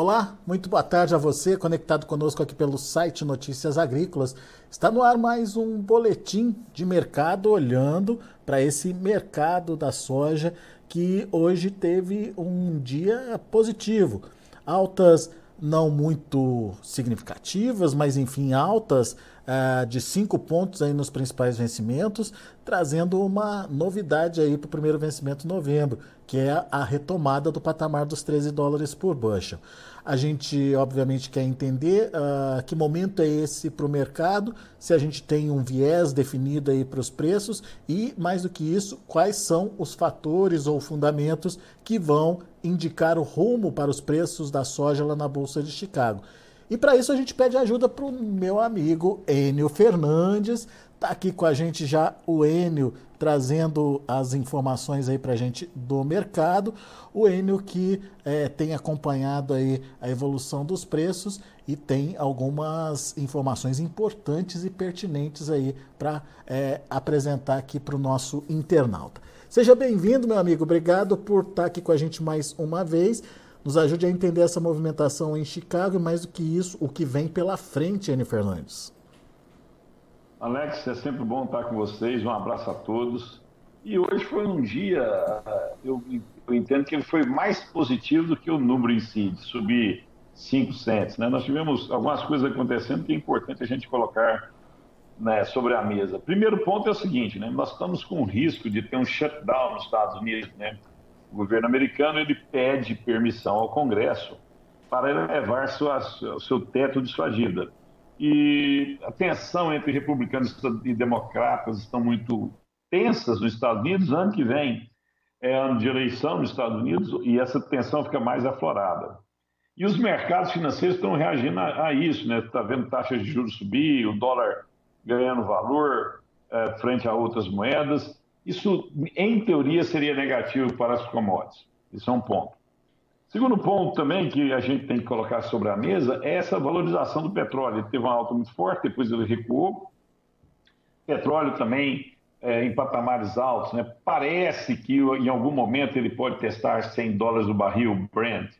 Olá, muito boa tarde a você, conectado conosco aqui pelo site Notícias Agrícolas. Está no ar mais um boletim de mercado olhando para esse mercado da soja que hoje teve um dia positivo. Altas não muito significativas, mas enfim, altas uh, de cinco pontos aí nos principais vencimentos, trazendo uma novidade aí para o primeiro vencimento de novembro, que é a retomada do patamar dos 13 dólares por bushel. A gente, obviamente, quer entender uh, que momento é esse para o mercado, se a gente tem um viés definido aí para os preços e, mais do que isso, quais são os fatores ou fundamentos que vão indicar o rumo para os preços da soja lá na Bolsa de Chicago. E para isso a gente pede ajuda para o meu amigo Enio Fernandes. Está aqui com a gente já o Enio trazendo as informações aí para a gente do mercado. O Enio que é, tem acompanhado aí a evolução dos preços e tem algumas informações importantes e pertinentes aí para é, apresentar aqui para o nosso internauta. Seja bem-vindo, meu amigo. Obrigado por estar tá aqui com a gente mais uma vez. Nos ajude a entender essa movimentação em Chicago e, mais do que isso, o que vem pela frente, N. Fernandes. Alex, é sempre bom estar com vocês. Um abraço a todos. E hoje foi um dia, eu, eu entendo que ele foi mais positivo do que o número em si, de subir 5 cents. Né? Nós tivemos algumas coisas acontecendo que é importante a gente colocar né, sobre a mesa. Primeiro ponto é o seguinte, né? nós estamos com risco de ter um shutdown nos Estados Unidos. Né? O governo americano ele pede permissão ao Congresso para elevar sua, seu teto de sua dívida. E a tensão entre republicanos e democratas estão muito tensas nos Estados Unidos. Ano que vem é ano de eleição nos Estados Unidos e essa tensão fica mais aflorada. E os mercados financeiros estão reagindo a, a isso, né? Está vendo taxas de juros subir, o dólar ganhando valor é, frente a outras moedas. Isso, em teoria, seria negativo para as commodities. Isso é um ponto. Segundo ponto também que a gente tem que colocar sobre a mesa é essa valorização do petróleo. Ele teve uma alta muito forte, depois ele recuou. Petróleo também é, em patamares altos. Né? Parece que em algum momento ele pode testar 100 dólares o barril Brent.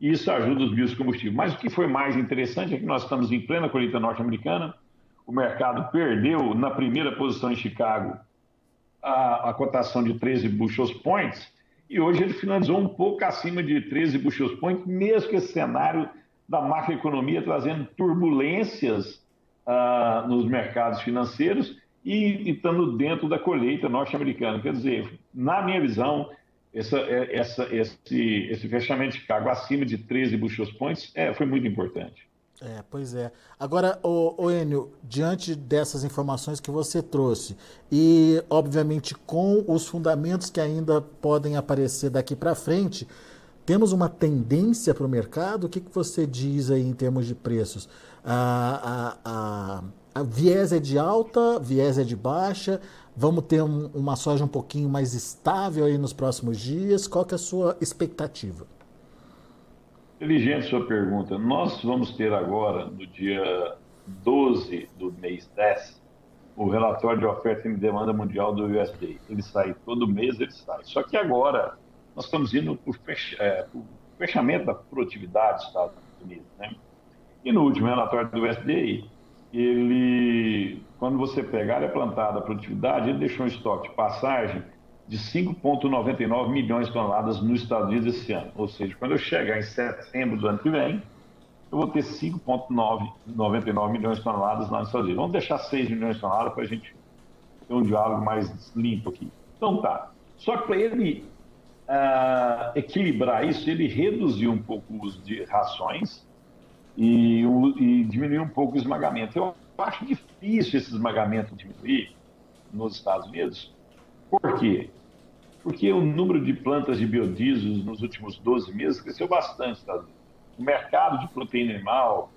Isso ajuda os biocombustíveis. Mas o que foi mais interessante é que nós estamos em plena colheita norte-americana. O mercado perdeu na primeira posição em Chicago a, a cotação de 13 bushels points e hoje ele finalizou um pouco acima de 13 bushels points, mesmo que esse cenário da macroeconomia trazendo turbulências uh, nos mercados financeiros e, estando dentro da colheita norte-americana. Quer dizer, na minha visão, essa, é, essa, esse, esse fechamento de Chicago acima de 13 bushels points é, foi muito importante. É, pois é. Agora, o, Enio, diante dessas informações que você trouxe e, obviamente, com os fundamentos que ainda podem aparecer daqui para frente, temos uma tendência para o mercado? O que, que você diz aí em termos de preços? A, a, a, a viés é de alta, viés é de baixa? Vamos ter um, uma soja um pouquinho mais estável aí nos próximos dias? Qual que é a sua expectativa? Inteligente sua pergunta. Nós vamos ter agora, no dia 12 do mês 10, o relatório de oferta e demanda mundial do USDA. Ele sai todo mês, ele sai. Só que agora nós estamos indo para o é, fechamento da produtividade dos Estados Unidos. Né? E no último relatório do USDA, ele, quando você pegar a plantada a produtividade, ele deixou um estoque de passagem de 5,99 milhões de toneladas nos Estados Unidos esse ano. Ou seja, quando eu chegar em setembro do ano que vem, eu vou ter 5,99 milhões de toneladas lá nos Estados Unidos. Vamos deixar 6 milhões de toneladas para a gente ter um diálogo mais limpo aqui. Então tá. Só que para ele uh, equilibrar isso, ele reduziu um pouco o uso de rações e, e diminuiu um pouco o esmagamento. Eu acho difícil esse esmagamento diminuir nos Estados Unidos, por quê? Porque o número de plantas de biodiesel nos últimos 12 meses cresceu bastante. Tá? O mercado de proteína animal,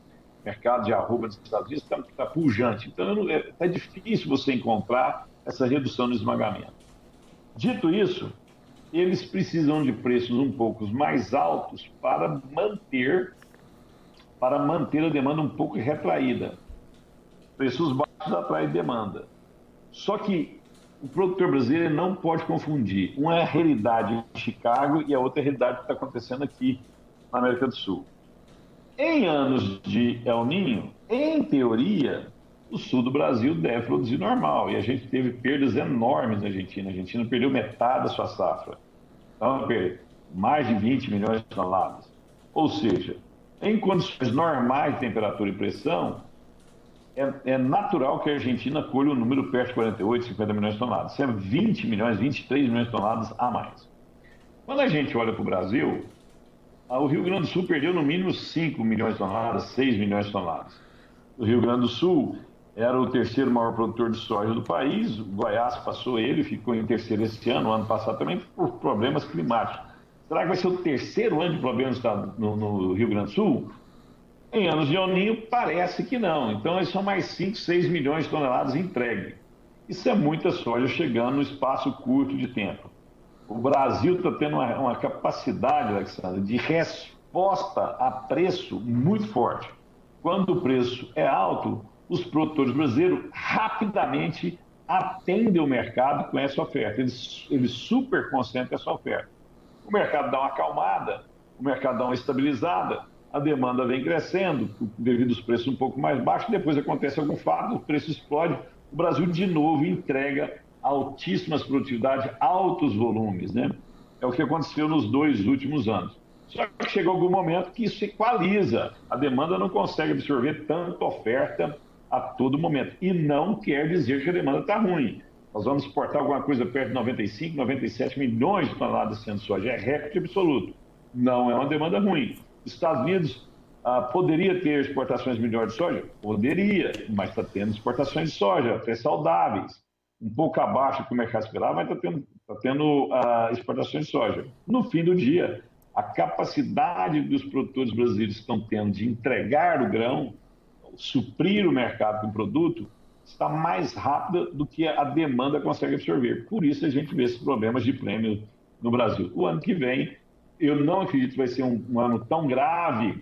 mercado de arroba nos Estados Unidos está tá pujante. Então, é, difícil você encontrar essa redução no esmagamento. Dito isso, eles precisam de preços um pouco mais altos para manter para manter a demanda um pouco retraída. Preços baixos atraem demanda. Só que o produtor brasileiro não pode confundir. Uma é a realidade em Chicago e a outra é a realidade que está acontecendo aqui na América do Sul. Em anos de El Ninho, em teoria, o sul do Brasil deve produzir normal. E a gente teve perdas enormes na Argentina. A Argentina perdeu metade da sua safra. Então, mais de 20 milhões de toneladas. Ou seja, em condições normais de temperatura e pressão, é, é, natural que a Argentina colhe um número perto de 48, 50 milhões de toneladas. Isso é 20 milhões, 23 milhões de toneladas a mais. Quando a gente olha para o Brasil, o Rio Grande do Sul perdeu no mínimo 5 milhões de toneladas, 6 milhões de toneladas. O Rio Grande do Sul era o terceiro maior produtor de soja do país, o Goiás passou ele, ficou em terceiro esse ano, ano passado também, por problemas climáticos. Será que vai ser o terceiro ano de problemas no, no Rio Grande do Sul? Em anos de Oninho, parece que não. Então, são mais 5, 6 milhões de toneladas entregue. Isso é muita soja chegando no espaço curto de tempo. O Brasil está tendo uma, uma capacidade, Alexandre, de resposta a preço muito forte. Quando o preço é alto, os produtores brasileiros rapidamente atendem o mercado com essa oferta. Eles, eles super concentram essa oferta. O mercado dá uma acalmada, o mercado dá uma estabilizada, a demanda vem crescendo devido aos preços um pouco mais baixos, depois acontece algum fato, o preço explode, o Brasil de novo entrega altíssimas produtividades, altos volumes, né? É o que aconteceu nos dois últimos anos. Só que chega algum momento que isso equaliza, a demanda não consegue absorver tanta oferta a todo momento. E não quer dizer que a demanda está ruim. Nós vamos exportar alguma coisa perto de 95, 97 milhões de toneladas sendo soja. É recorde absoluto. Não é uma demanda ruim. Estados Unidos ah, poderia ter exportações melhores de soja? Poderia, mas está tendo exportações de soja, até saudáveis. Um pouco abaixo do que o mercado esperava, mas está tendo, tá tendo ah, exportações de soja. No fim do dia, a capacidade dos produtores brasileiros estão tendo de entregar o grão, suprir o mercado com o produto, está mais rápida do que a demanda consegue absorver. Por isso a gente vê esses problemas de prêmio no Brasil. O ano que vem, eu não acredito que vai ser um, um ano tão grave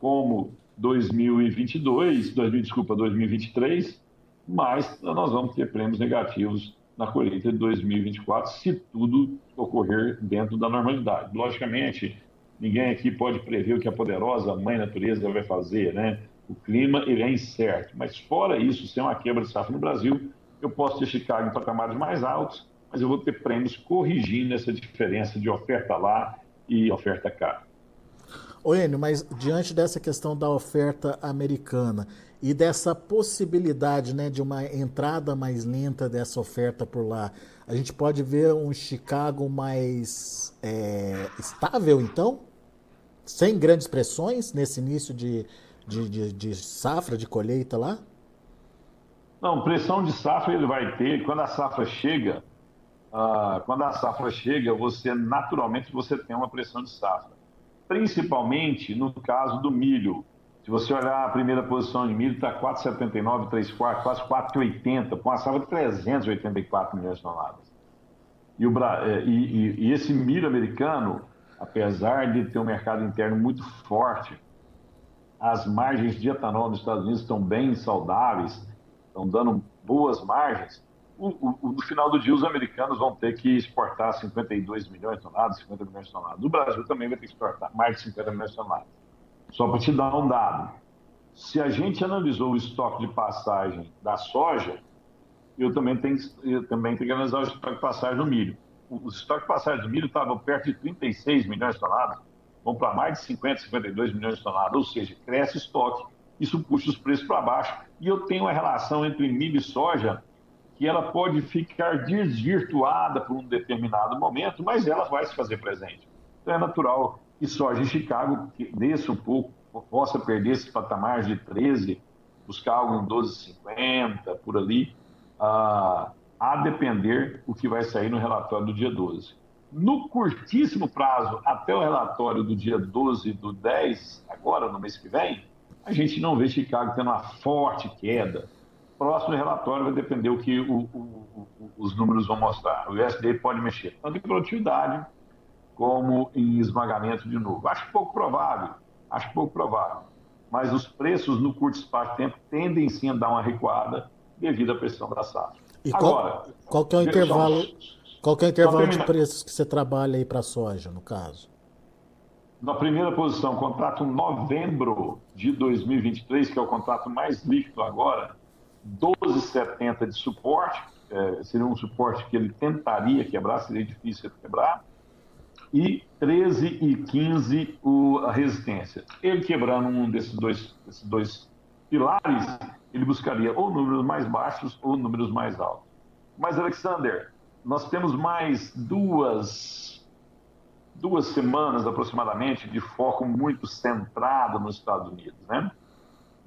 como 2022, 2000, desculpa, 2023, mas nós vamos ter prêmios negativos na colheita de 2024, se tudo ocorrer dentro da normalidade. Logicamente, ninguém aqui pode prever o que a poderosa mãe natureza vai fazer, né? O clima ele é incerto, mas fora isso, sem uma quebra de safra no Brasil, eu posso ter Chicago em patamares mais altos, mas eu vou ter prêmios corrigindo essa diferença de oferta lá e oferta cá. Ô Enio, mas diante dessa questão da oferta americana e dessa possibilidade né, de uma entrada mais lenta dessa oferta por lá, a gente pode ver um Chicago mais é, estável, então? Sem grandes pressões nesse início de, de, de, de safra, de colheita lá? Não, pressão de safra ele vai ter. Quando a safra chega, ah, quando a safra chega, você naturalmente você tem uma pressão de safra. Principalmente no caso do milho. Se você olhar a primeira posição de milho, está 4,79, 3 quartos, quase 4,80, com uma safra de 384 milhões de toneladas. E, o, eh, e, e esse milho americano, apesar de ter um mercado interno muito forte, as margens de etanol nos Estados Unidos estão bem saudáveis, estão dando boas margens, o, o, no final do dia, os americanos vão ter que exportar 52 milhões de toneladas, 50 milhões de toneladas. O Brasil também vai ter que exportar mais de 50 milhões de toneladas. Só para te dar um dado. Se a gente analisou o estoque de passagem da soja, eu também tenho, eu também tenho que analisar o estoque de passagem do milho. O, estoque de passagem do milho estava perto de 36 milhões de toneladas, vão para mais de 50, 52 milhões de toneladas, ou seja, cresce estoque. Isso puxa os preços para baixo. E eu tenho uma relação entre milho e soja que ela pode ficar desvirtuada por um determinado momento, mas ela vai se fazer presente. Então é natural que soja em Chicago desça um pouco, possa perder esse patamar de 13, buscar algo em 12,50, por ali, a, a depender o que vai sair no relatório do dia 12. No curtíssimo prazo, até o relatório do dia 12 do 10, agora no mês que vem, a gente não vê Chicago tendo uma forte queda próximo relatório vai depender o que o, o, o, os números vão mostrar. O USDA pode mexer tanto em produtividade como em esmagamento de novo. Acho pouco provável, acho pouco provável. Mas os preços no curto espaço de tempo tendem sim a dar uma recuada devido à pressão da safra. E Agora, qual, qual que é o intervalo, só, qual é o intervalo de preços que você trabalha aí para a soja, no caso? Na primeira posição, contrato novembro de 2023, que é o contrato mais líquido agora, 12,70 de suporte, é, seria um suporte que ele tentaria quebrar, seria difícil quebrar, e 13 e 15 o, a resistência. Ele quebrando um desses dois, desses dois pilares, ele buscaria ou números mais baixos ou números mais altos. Mas, Alexander, nós temos mais duas, duas semanas aproximadamente de foco muito centrado nos Estados Unidos, né?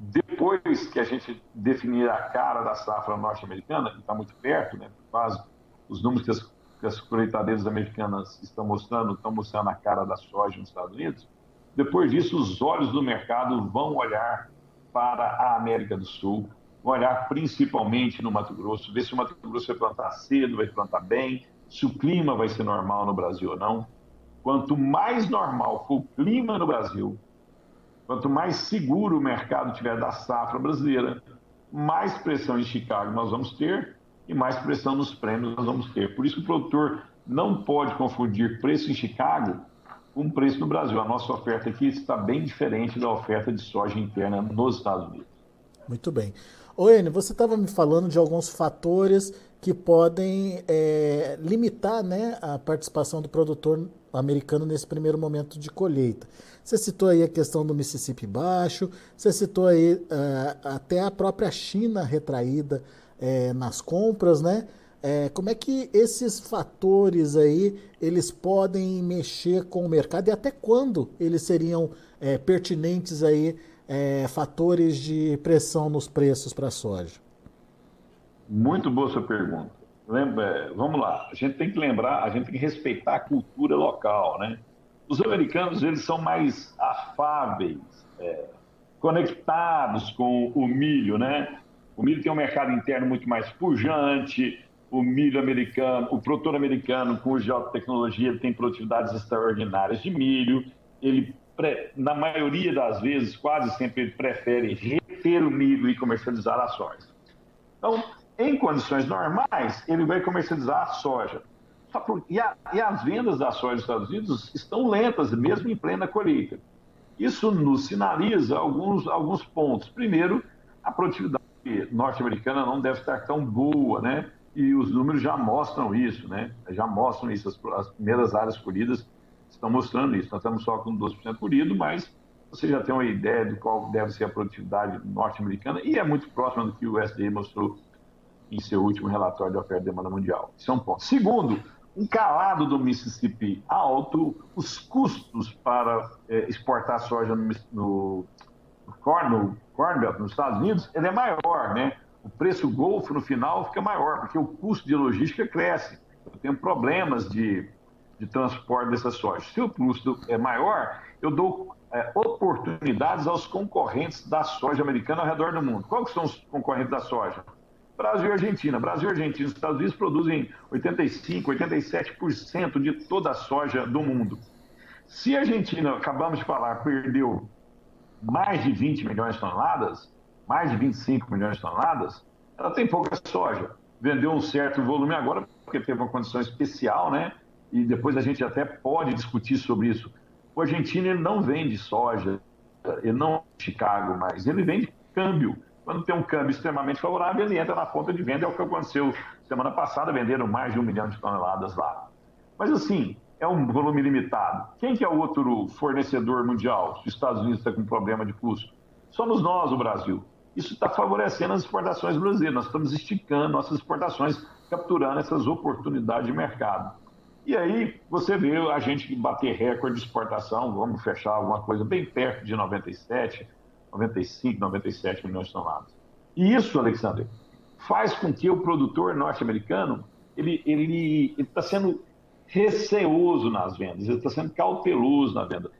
Depois que a gente definir a cara da safra norte-americana, que está muito perto, né? Quase os números que as, que as colheitadeiras americanas estão mostrando, estão mostrando a cara da soja nos Estados Unidos. Depois disso, os olhos do mercado vão olhar para a América do Sul, vão olhar principalmente no Mato Grosso, ver se o Mato Grosso vai plantar cedo, vai plantar bem, se o clima vai ser normal no Brasil ou não. Quanto mais normal for o clima no Brasil, Quanto mais seguro o mercado tiver da safra brasileira, mais pressão em Chicago nós vamos ter e mais pressão nos prêmios nós vamos ter. Por isso o produtor não pode confundir preço em Chicago com preço no Brasil. A nossa oferta aqui está bem diferente da oferta de soja interna nos Estados Unidos. Muito bem. Enio, você estava me falando de alguns fatores que podem é, limitar né, a participação do produtor americano nesse primeiro momento de colheita. Você citou aí a questão do Mississippi baixo, você citou aí uh, até a própria China retraída é, nas compras, né? É, como é que esses fatores aí eles podem mexer com o mercado e até quando eles seriam pertinentes aí fatores de pressão nos preços para a soja? Muito boa sua pergunta. Lembra, vamos lá, a gente tem que lembrar, a gente tem que respeitar a cultura local, né? Os americanos, eles são mais afáveis, é, conectados com o milho, né? O milho tem um mercado interno muito mais pujante, o milho americano, o produtor americano com o geotecnologia, ele tem produtividades extraordinárias de milho, ele, na maioria das vezes, quase sempre, ele prefere reter o milho e comercializar a soja. Então, em condições normais, ele vai comercializar a soja. E, a, e, as vendas da soja nos Estados Unidos estão lentas, mesmo em plena colheita. Isso nos sinaliza alguns, alguns pontos. Primeiro, a produtividade norte-americana não deve estar tão boa, né? E os números já mostram isso, né? Já mostram isso. As, as primeiras áreas colhidas estão mostrando isso. Nós estamos só com 12% colhido, mas você já tem uma ideia de qual deve ser a produtividade norte-americana e é muito próxima do que o USDA mostrou em seu último relatório de oferta e demanda mundial. Isso é um ponto. Segundo, um calado do Mississippi alto, os custos para é, exportar soja no, no, corn, no Corn Belt, nos Estados Unidos, ele é maior, né? O preço Golfo no final fica maior, porque o custo de logística cresce. Eu tenho problemas de, de transporte dessa soja. Se o custo é maior, eu dou é, oportunidades aos concorrentes da soja americana ao redor do mundo. Quais são os concorrentes da soja? Brasil e Argentina. Brasil e Argentina, os Estados Unidos produzem 85, 87% de toda a soja do mundo. Se a Argentina, acabamos de falar, perdeu mais de 20 milhões de toneladas, mais de 25 milhões de toneladas, ela tem pouca soja. Vendeu um certo volume agora, porque teve uma condição especial, né? E depois a gente até pode discutir sobre isso. O argentino não vende soja, ele não Chicago mais, ele vende câmbio. Quando tem um câmbio extremamente favorável, ele entra na ponta de venda, é o que aconteceu semana passada, venderam mais de um milhão de toneladas lá. Mas assim, é um volume limitado. Quem que é o outro fornecedor mundial se os Estados Unidos estão com problema de custo? Somos nós, o Brasil. Isso está favorecendo as exportações brasileiras. Nós estamos esticando nossas exportações, capturando essas oportunidades de mercado. E aí você vê a gente bater recorde de exportação, vamos fechar alguma coisa bem perto de 97, 95, 97 milhões de toneladas. E isso, Alexandre, faz com que o produtor norte-americano ele ele está sendo receoso nas vendas, ele está sendo cauteloso na venda.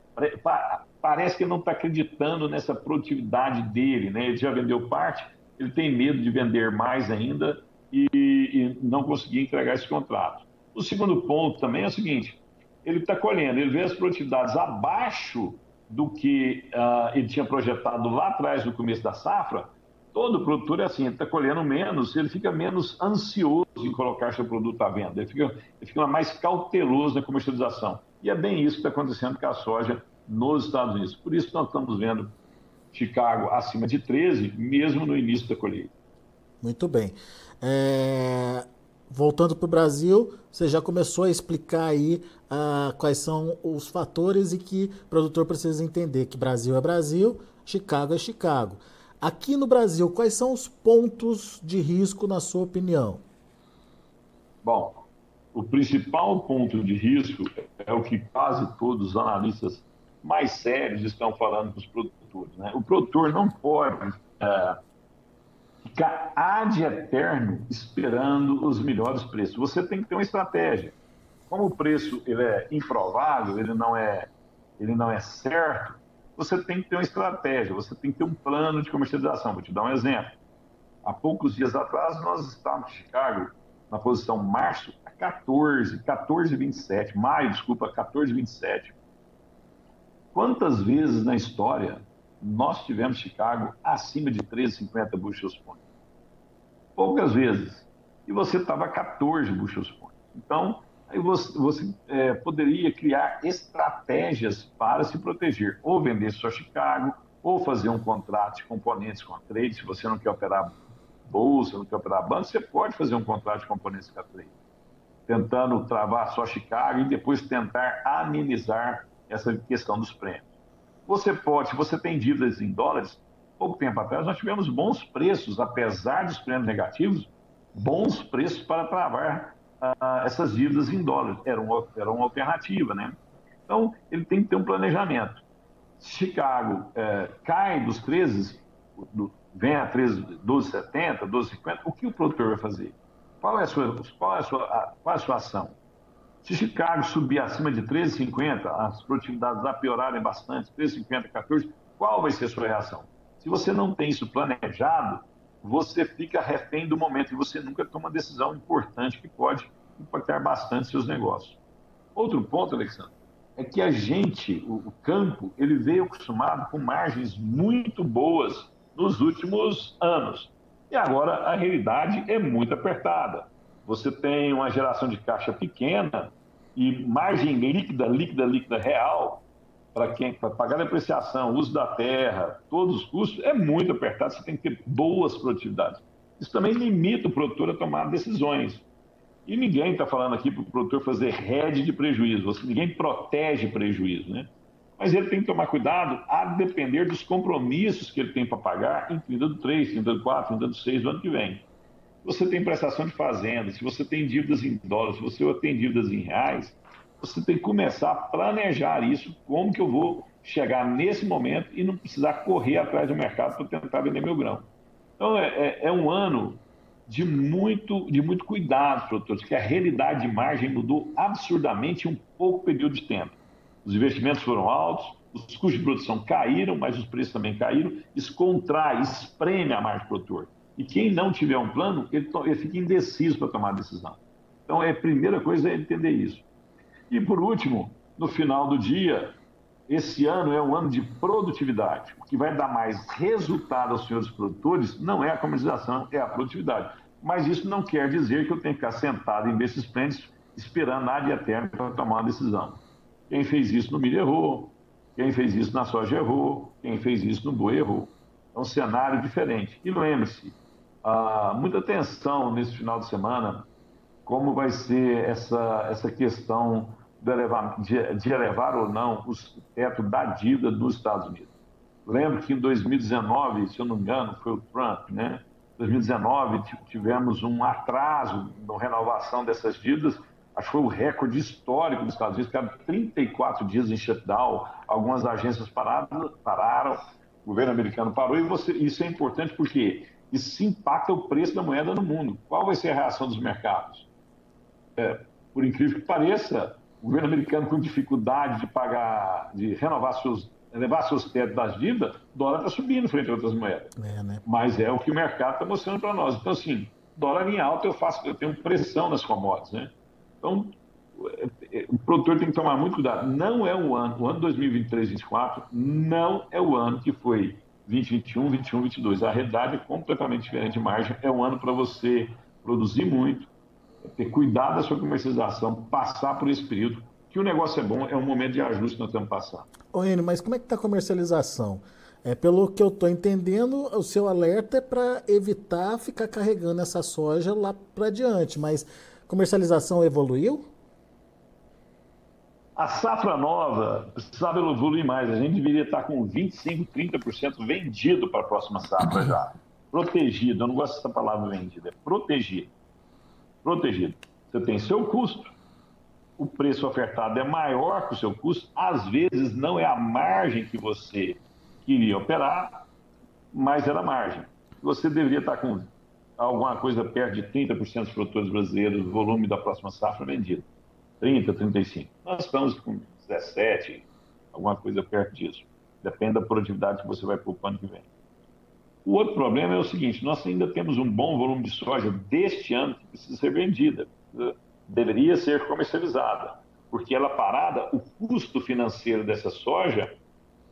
Parece que ele não está acreditando nessa produtividade dele, né? Ele já vendeu parte, ele tem medo de vender mais ainda e, e não conseguir entregar esse contrato. O segundo ponto também é o seguinte: ele está colhendo, ele vê as produtividades abaixo do que uh, ele tinha projetado lá atrás, no começo da safra, todo produtor é assim, ele está colhendo menos, ele fica menos ansioso em colocar seu produto à venda, ele fica, ele fica mais cauteloso na comercialização. E é bem isso que está acontecendo com a soja nos Estados Unidos. Por isso nós estamos vendo Chicago acima de 13, mesmo no início da colheita. Muito bem. É... Voltando para o Brasil, você já começou a explicar aí ah, quais são os fatores e que o produtor precisa entender que Brasil é Brasil, Chicago é Chicago. Aqui no Brasil, quais são os pontos de risco, na sua opinião? Bom, o principal ponto de risco é o que quase todos os analistas mais sérios estão falando para os produtores. Né? O produtor não pode é, ficar ad eterno esperando os melhores preços. Você tem que ter uma estratégia. Como o preço ele é improvável, ele não é, ele não é certo, você tem que ter uma estratégia, você tem que ter um plano de comercialização. Vou te dar um exemplo. Há poucos dias atrás, nós estávamos em Chicago, na posição março, a 14, 14,27, maio, desculpa, 14,27. Quantas vezes na história nós tivemos Chicago acima de 13,50 bushels point. Poucas vezes. E você estava 14 bushels point. Então, aí você, você é, poderia criar estratégias para se proteger. Ou vender só Chicago, ou fazer um contrato de componentes com a trade. Se você não quer operar bolsa, não quer operar banco, você pode fazer um contrato de componentes com a trade. Tentando travar só Chicago e depois tentar amenizar essa questão dos prêmios. Você pode, se você tem dívidas em dólares, pouco tempo atrás nós tivemos bons preços, apesar dos prêmios negativos, bons preços para travar uh, essas dívidas em dólares. Era uma, era uma alternativa, né? Então, ele tem que ter um planejamento. Chicago é, cai dos 13, do, vem a 13, 12,70, 12,50, o que o produtor vai fazer? Qual é a sua, qual é a sua, a, qual é a sua ação? Se Chicago subir acima de 13,50, as produtividades lá piorarem bastante, 13,50, 14, qual vai ser a sua reação? Se você não tem isso planejado, você fica refém do momento e você nunca toma uma decisão importante que pode impactar bastante seus negócios. Outro ponto, Alexandre, é que a gente, o, o campo, ele veio acostumado com margens muito boas nos últimos anos. E agora a realidade é muito apertada você tem uma geração de caixa pequena e margem líquida, líquida, líquida real, para quem para pagar a depreciação, uso da terra, todos os custos, é muito apertado, você tem que ter boas produtividades. Isso também limita o produtor a tomar decisões. E ninguém está falando aqui para o produtor fazer rede de prejuízo, ninguém protege prejuízo, né? Mas ele tem que tomar cuidado a depender dos compromissos que ele tem para pagar em 30 do 3, 30 do 4, 30 do 6 do ano que vem você tem prestação de fazenda, se você tem dívidas em dólares, se você tem dívidas em reais, você tem que começar a planejar isso, como que eu vou chegar nesse momento e não precisar correr atrás do mercado para tentar vender meu grão. Então, é, é, é, um ano de muito, de muito cuidado, produtores, que a realidade de margem mudou absurdamente em um pouco período de tempo. Os investimentos foram altos, os custos de produção caíram, mas os preços também caíram. Isso contrai, espreme a margem produtor. E quem não tiver um plano, ele, ele fica indeciso para tomar a decisão. Então, é, a primeira coisa é entender isso. E, por último, no final do dia, esse ano é um ano de produtividade. O que vai dar mais resultado aos senhores produtores não é a comercialização, é a produtividade. Mas isso não quer dizer que eu tenho que ficar sentado em desses prêmios esperando nada de eterno para tomar uma decisão. Quem fez isso no milho errou, quem fez isso na soja errou, quem fez isso no boi errou. É um cenário diferente. E lembre-se, ah, muita atenção nesse final de semana como vai ser essa, essa questão de elevar, de, de elevar ou não o teto da dívida dos Estados Unidos. Lembro que em 2019, se eu não me engano, foi o Trump, né? 2019 tivemos um atraso na renovação dessas dívidas, acho que foi o recorde histórico dos Estados Unidos, ficaram 34 dias em shutdown, algumas agências pararam, pararam o governo americano parou, e você, isso é importante porque isso impacta o preço da moeda no mundo. Qual vai ser a reação dos mercados? É, por incrível que pareça, o governo americano com dificuldade de pagar, de renovar seus, elevar seus tetos das dívidas, o dólar está subindo frente a outras moedas. É, né? Mas é o que o mercado está mostrando para nós. Então, assim, dólar em alta eu faço, eu tenho pressão nas commodities, né? Então, o produtor tem que tomar muito cuidado. Não é o ano, o ano 2023, 2024, não é o ano que foi 2021, 21, 22. A realidade é completamente diferente de margem. É um ano para você produzir muito, ter cuidado da sua comercialização, passar por esse período, que o negócio é bom, é um momento de ajuste que nós estamos passando. Ô, Enio, mas como é que está a comercialização? É, pelo que eu estou entendendo, o seu alerta é para evitar ficar carregando essa soja lá para diante, mas comercialização evoluiu? A safra nova precisava evoluir mais. A gente deveria estar com 25%, 30% vendido para a próxima safra já. Protegido. Eu não gosto dessa palavra vendida. É protegido. Protegido. Você tem seu custo. O preço ofertado é maior que o seu custo. Às vezes não é a margem que você queria operar, mas era a margem. Você deveria estar com alguma coisa perto de 30% dos produtores brasileiros, volume da próxima safra vendido. 30, 35. Nós estamos com 17, alguma coisa perto disso. Depende da produtividade que você vai para o ano que vem. O outro problema é o seguinte: nós ainda temos um bom volume de soja deste ano que precisa ser vendida, deveria ser comercializada, porque ela parada, o custo financeiro dessa soja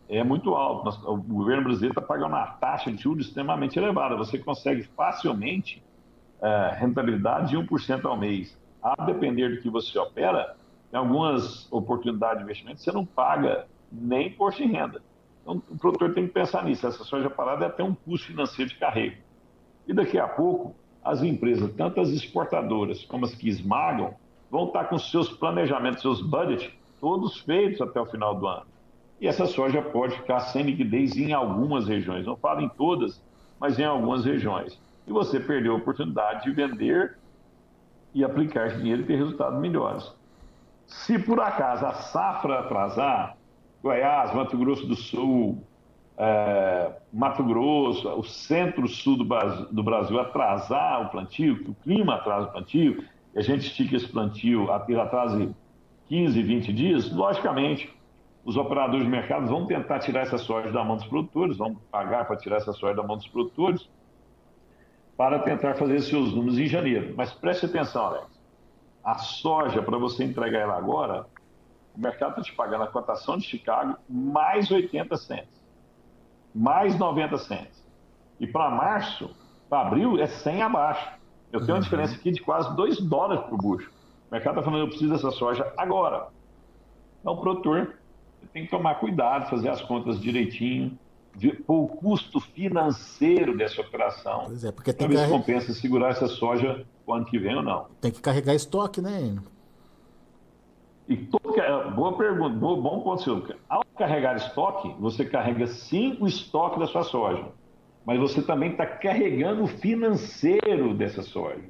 é muito alto. O governo brasileiro está pagando uma taxa de juros extremamente elevada. Você consegue facilmente é, rentabilidade de 1% ao mês a depender do que você opera, em algumas oportunidades de investimento, você não paga nem imposto de renda. Então, o produtor tem que pensar nisso. Essa soja parada é até um custo financeiro de carrego. E daqui a pouco, as empresas, tanto as exportadoras como as que esmagam, vão estar com seus planejamentos, seus budgets, todos feitos até o final do ano. E essa soja pode ficar sem liquidez em algumas regiões. Não falo em todas, mas em algumas regiões. E você perdeu a oportunidade de vender e aplicar dinheiro e ter resultados melhores. Se por acaso a safra atrasar, Goiás, Mato Grosso do Sul, é, Mato Grosso, o centro-sul do Brasil, do Brasil, atrasar o plantio, que o clima atrasa o plantio, e a gente estica esse plantio, ele atrasa 15, 20 dias, logicamente, os operadores de mercado vão tentar tirar essa soja da mão dos produtores, vão pagar para tirar essa soja da mão dos produtores, para tentar fazer seus números em janeiro. Mas preste atenção, Alex. A soja, para você entregar ela agora, o mercado está te pagando a cotação de Chicago mais 80 cents, mais 90 cents. E para março, para abril, é 100 abaixo. Eu tenho uma uhum. diferença aqui de quase 2 dólares por bucho. O mercado está falando, eu preciso dessa soja agora. Então, o produtor tem que tomar cuidado, fazer as contas direitinho, o custo financeiro dessa operação. Pois é, porque tem que carreg... compensa segurar essa soja o ano que vem ou não. Tem que carregar estoque, né, E todo, boa pergunta, bom ponto, seu. Ao carregar estoque, você carrega sim o estoque da sua soja, mas você também está carregando o financeiro dessa soja.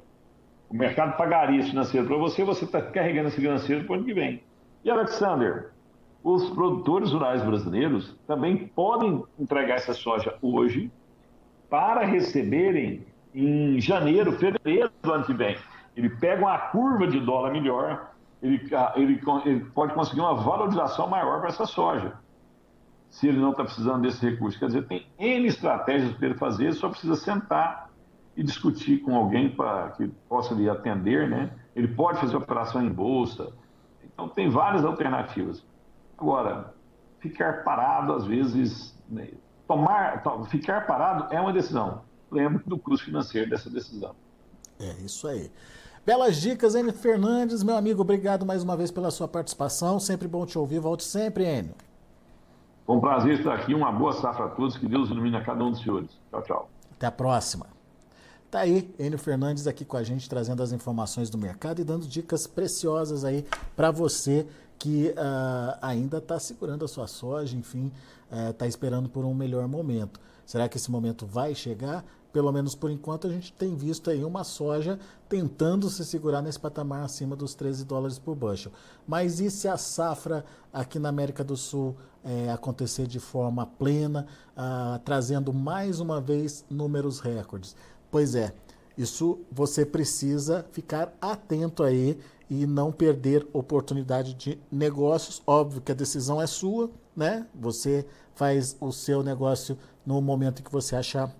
O mercado pagaria esse financeiro para você, você está carregando esse financeiro para o ano que vem. E Alexander, os produtores rurais brasileiros também podem entregar essa soja hoje para receberem em janeiro, fevereiro do ano que vem. Ele pega uma curva de dólar melhor, ele, ele, ele pode conseguir uma valorização maior para essa soja, se ele não está precisando desse recurso. Quer dizer, tem N estratégias para ele fazer, só precisa sentar e discutir com alguém para que possa lhe atender, né? Ele pode fazer operação em bolsa. Então, tem várias alternativas. Agora, ficar parado, às vezes, né, tomar, ficar parado é uma decisão. Lembre do custo financeiro dessa decisão. É isso aí. Belas dicas, Enio Fernandes, meu amigo, obrigado mais uma vez pela sua participação. Sempre bom te ouvir. Volte sempre, Enio. Foi um prazer estar aqui. Uma boa safra a todos. Que Deus ilumine a cada um dos senhores. Tchau, tchau. Até a próxima. Tá aí, Enio Fernandes aqui com a gente, trazendo as informações do mercado e dando dicas preciosas aí para você que uh, ainda está segurando a sua soja, enfim, está uh, esperando por um melhor momento. Será que esse momento vai chegar? Pelo menos por enquanto a gente tem visto aí uma soja tentando se segurar nesse patamar acima dos 13 dólares por bushel. Mas e se a safra aqui na América do Sul é, acontecer de forma plena, uh, trazendo mais uma vez números recordes? Pois é, isso você precisa ficar atento aí e não perder oportunidade de negócios. Óbvio que a decisão é sua, né? Você faz o seu negócio no momento que você achar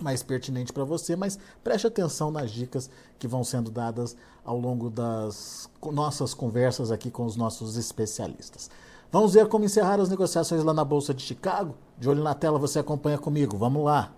mais pertinente para você, mas preste atenção nas dicas que vão sendo dadas ao longo das nossas conversas aqui com os nossos especialistas. Vamos ver como encerrar as negociações lá na Bolsa de Chicago? De olho na tela, você acompanha comigo. Vamos lá.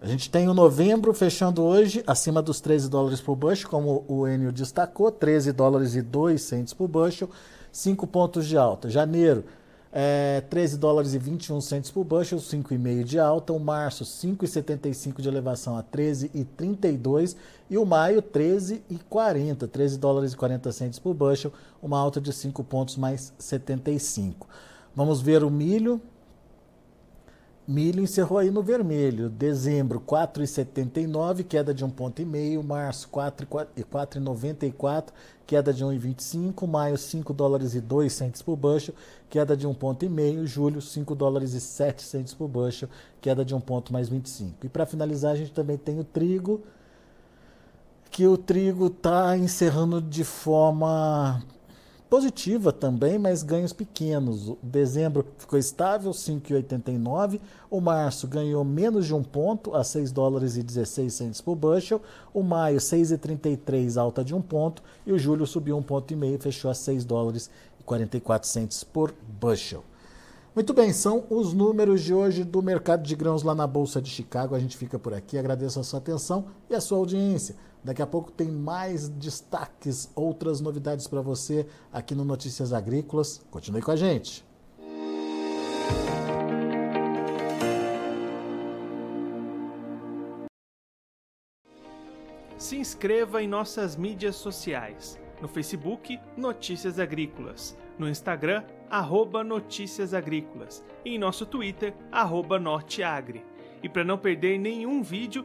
A gente tem o novembro fechando hoje acima dos 13 dólares por bushel, como o Enio destacou, 13 dólares e 2 centes por bushel, 5 pontos de alta. Janeiro, é, 13 dólares e 21 centes por bushel, 5,5 de alta. O março, 5,75 de elevação a 13,32 e o maio, 13,40, 13 dólares e 40 centes por bushel, uma alta de 5 pontos mais 75. Vamos ver o milho. Milho encerrou aí no vermelho. Dezembro, 4,79, queda de 1,5 ponto. Março, 4,94, queda de 1,25. Maio, 5 dólares e 2 centes por bushel, queda de 1,5 ponto. Julho, 5 dólares e 7 centes por bushel, queda de 1 ponto mais 25. E para finalizar, a gente também tem o trigo, que o trigo está encerrando de forma positiva também, mas ganhos pequenos. O dezembro ficou estável, 5,89. O março ganhou menos de um ponto, a 6 dólares e 16 centes por bushel. O maio, 6,33, alta de um ponto. E o julho subiu um ponto e meio, fechou a 6 dólares e 44 centes por bushel. Muito bem, são os números de hoje do mercado de grãos lá na Bolsa de Chicago. A gente fica por aqui. Agradeço a sua atenção e a sua audiência. Daqui a pouco tem mais destaques, outras novidades para você aqui no Notícias Agrícolas. Continue com a gente. Se inscreva em nossas mídias sociais. No Facebook, Notícias Agrícolas. No Instagram, arroba Notícias Agrícolas. E em nosso Twitter, arroba Norteagri. E para não perder nenhum vídeo,